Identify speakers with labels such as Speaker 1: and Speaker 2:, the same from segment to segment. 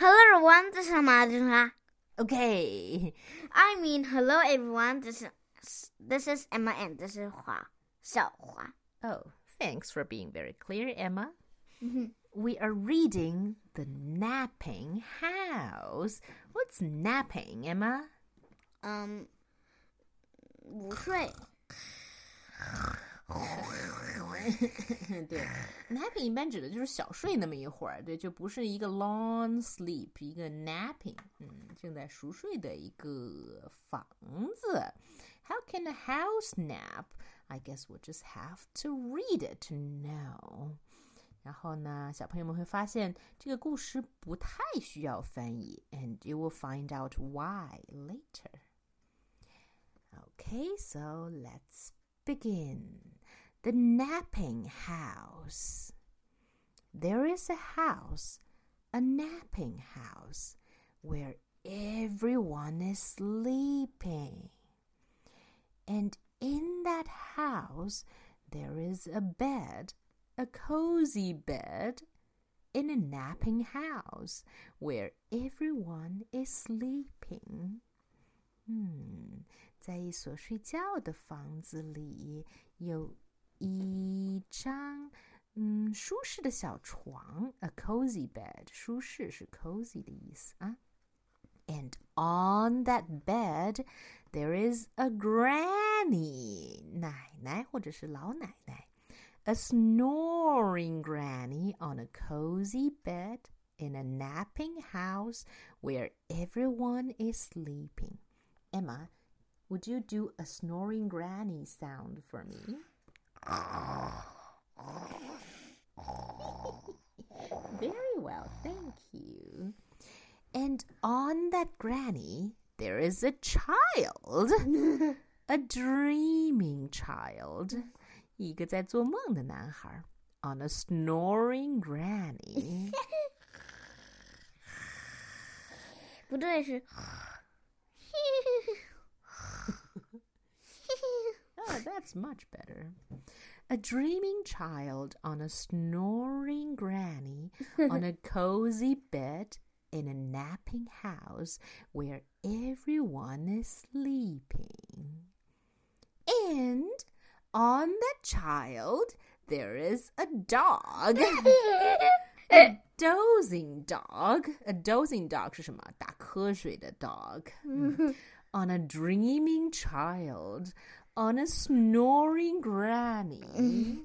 Speaker 1: Hello everyone, this is Emma.
Speaker 2: Okay.
Speaker 1: I mean, hello everyone, this is this is Emma and this is Hua. So Hua.
Speaker 2: Oh, thanks for being very clear, Emma.
Speaker 1: Mm-hmm.
Speaker 2: We are reading The Napping House. What's napping, Emma?
Speaker 1: Um
Speaker 2: 对，napping 一般指的就是小睡那么一会儿，对，就不是一个 long sleep，一个 napping，嗯，正在熟睡的一个房子。How can a house nap? I guess we'll just have to read it to know. 然后呢，小朋友们会发现这个故事不太需要翻译，and you will find out why later. Okay, so let's begin. The napping house. There is a house, a napping house, where everyone is sleeping. And in that house, there is a bed, a cozy bed, in a napping house where everyone is sleeping. 嗯，在一所睡觉的房子里，有 一张嗯舒适的小床，a cozy bed，舒适是 cozy 的意思啊。And on that bed, there is a granny，奶奶或者是老奶奶，a snoring granny on a cozy bed in a napping house where everyone is sleeping. Emma, would you do a snoring granny sound for me? Very well, thank you. And on that granny, there is a child, a dreaming child, 一个在做梦的男孩 on a snoring granny.
Speaker 1: 不对，是
Speaker 2: that's much better. A dreaming child on a snoring granny on a cozy bed in a napping house where everyone is sleeping. And on that child, there is a dog. a dozing dog. A dozing dog 是什么？打瞌睡的 dog. on a dreaming child, on a snoring granny,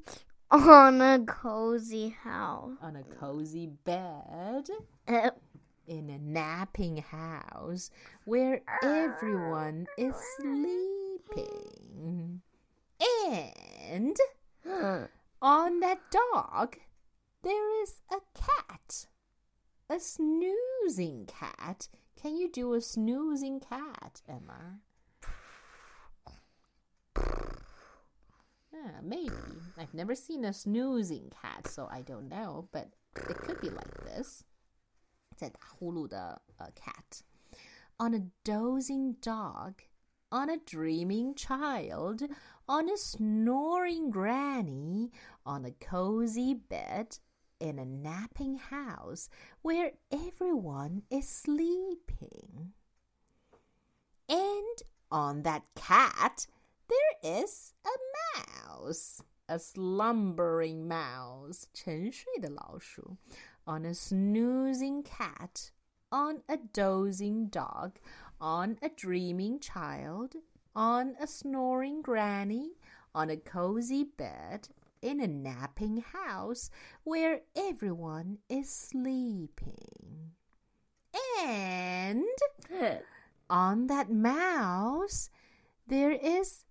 Speaker 1: on a cozy house.
Speaker 2: on a cozy bed, in a napping house where everyone is sleeping. And on that dog, there is a cat. A snoozing cat. Can you do a snoozing cat, Emma? Yeah, maybe. I've never seen a snoozing cat, so I don't know, but it could be like this. 在打呼噜的 a cat. On a dozing dog, on a dreaming child, on a snoring granny, on a cozy bed, in a napping house where everyone is sleeping. And on that cat, there is a mouse, a slumbering mouse, 沉睡的老鼠, on a snoozing cat, on a dozing dog, on a dreaming child, on a snoring granny, on a cozy bed, in a napping house where everyone is sleeping. And on that mouse, there is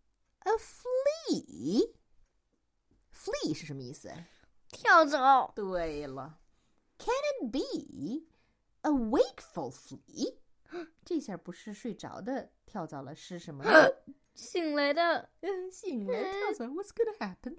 Speaker 2: a flea. Flea 是什么意思？
Speaker 1: 跳蚤。
Speaker 2: 对了，Can it be a wakeful flea？这下不是睡着的跳蚤了，是什么呢？
Speaker 1: 醒来的，
Speaker 2: 嗯，醒来跳蚤，What's gonna happen?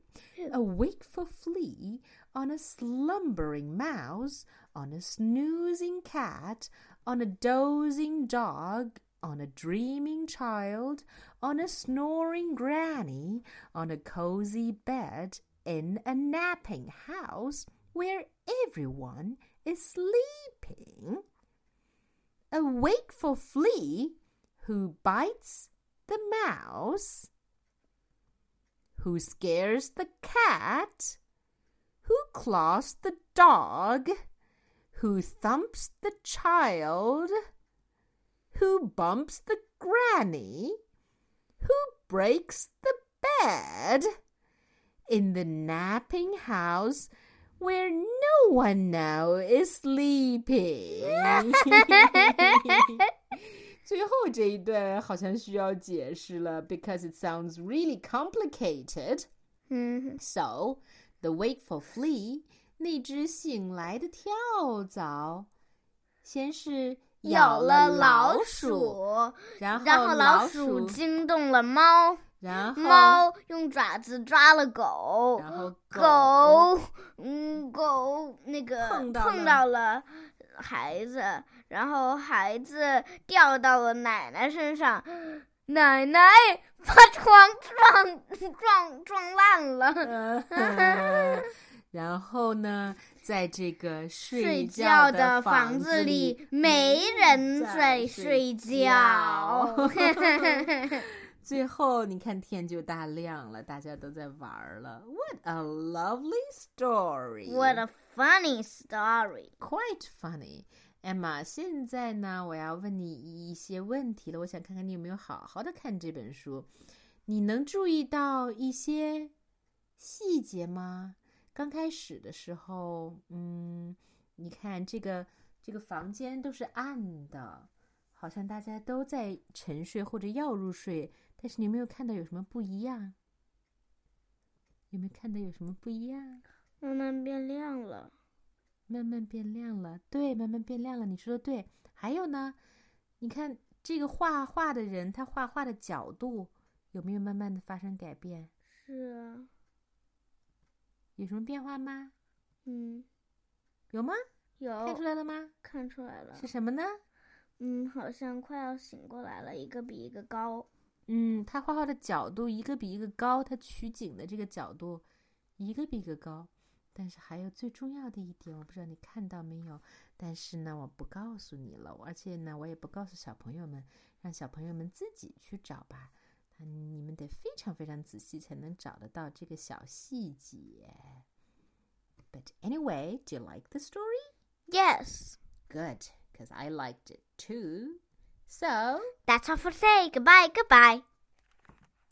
Speaker 2: A wakeful flea on a slumbering mouse, on a snoozing cat, on a dozing dog, on a dreaming child, on a snoring granny, on a cozy bed, in a napping house where everyone is sleeping. a wakeful flea who bites the mouse, who scares the cat, who claws the dog, who thumps the child, who bumps the granny, who breaks the bed in the napping house where no one now is sleeping. 最后这一段好像需要解释了，because it sounds really complicated.
Speaker 1: 嗯
Speaker 2: So, the wakeful flea，那只醒来的跳蚤，先是
Speaker 1: 咬
Speaker 2: 了
Speaker 1: 了老
Speaker 2: 鼠，然后
Speaker 1: 老
Speaker 2: 鼠
Speaker 1: 鼠惊动了猫，
Speaker 2: 然后
Speaker 1: 猫用爪子抓了狗，
Speaker 2: 然后
Speaker 1: 狗，嗯，狗那个碰到了孩子，然后孩子掉到了奶奶身上，奶奶把床撞撞撞烂了。
Speaker 2: 嗯然后呢，在这个
Speaker 1: 睡
Speaker 2: 觉
Speaker 1: 觉的
Speaker 2: 房
Speaker 1: 房子
Speaker 2: 里
Speaker 1: 里，没人
Speaker 2: 在
Speaker 1: 在
Speaker 2: 睡
Speaker 1: 睡
Speaker 2: 觉
Speaker 1: 觉。
Speaker 2: 最后，你看天就大亮了，大家都在玩儿了。What a lovely story!
Speaker 1: What a funny story!
Speaker 2: quite funny. Emma，现在呢，我要问你一些问题了。我想看看你有没有好好的看这本书。你能注意到一些细节吗？刚开始的时候，嗯，你看这个这个房间都是暗的，好像大家都在沉睡或者要入睡，但是你有没有看到有什么不一样？有没有看到有什么不一样？
Speaker 1: 慢慢变亮了。
Speaker 2: 慢慢变亮了，对，慢慢变亮了。你说的对。还有呢，你看这个画画的人，他画画的角度有没有慢慢的发生改变？
Speaker 1: 是啊，
Speaker 2: 有什么变化吗？
Speaker 1: 嗯，
Speaker 2: 有吗？
Speaker 1: 有
Speaker 2: 看出来了吗？
Speaker 1: 看出来了
Speaker 2: 是。什么呢？
Speaker 1: 嗯，好像快要醒过来了，一个比一个高。
Speaker 2: 嗯，他画画的角度一个比一个高，他取景的这个角度一个比一个高。但是还有最重要的一点，我不知道你看到没有？但是呢，我不告诉你了，而且呢，我也不告诉小朋友们，让小朋友们自己去找吧。嗯，你们得非常非常仔细才能找得到这个小细节。But anyway, do you like the story?
Speaker 1: Yes,
Speaker 2: Good, because I liked it too. So.
Speaker 1: that's all for today. Goodbye, goodbye.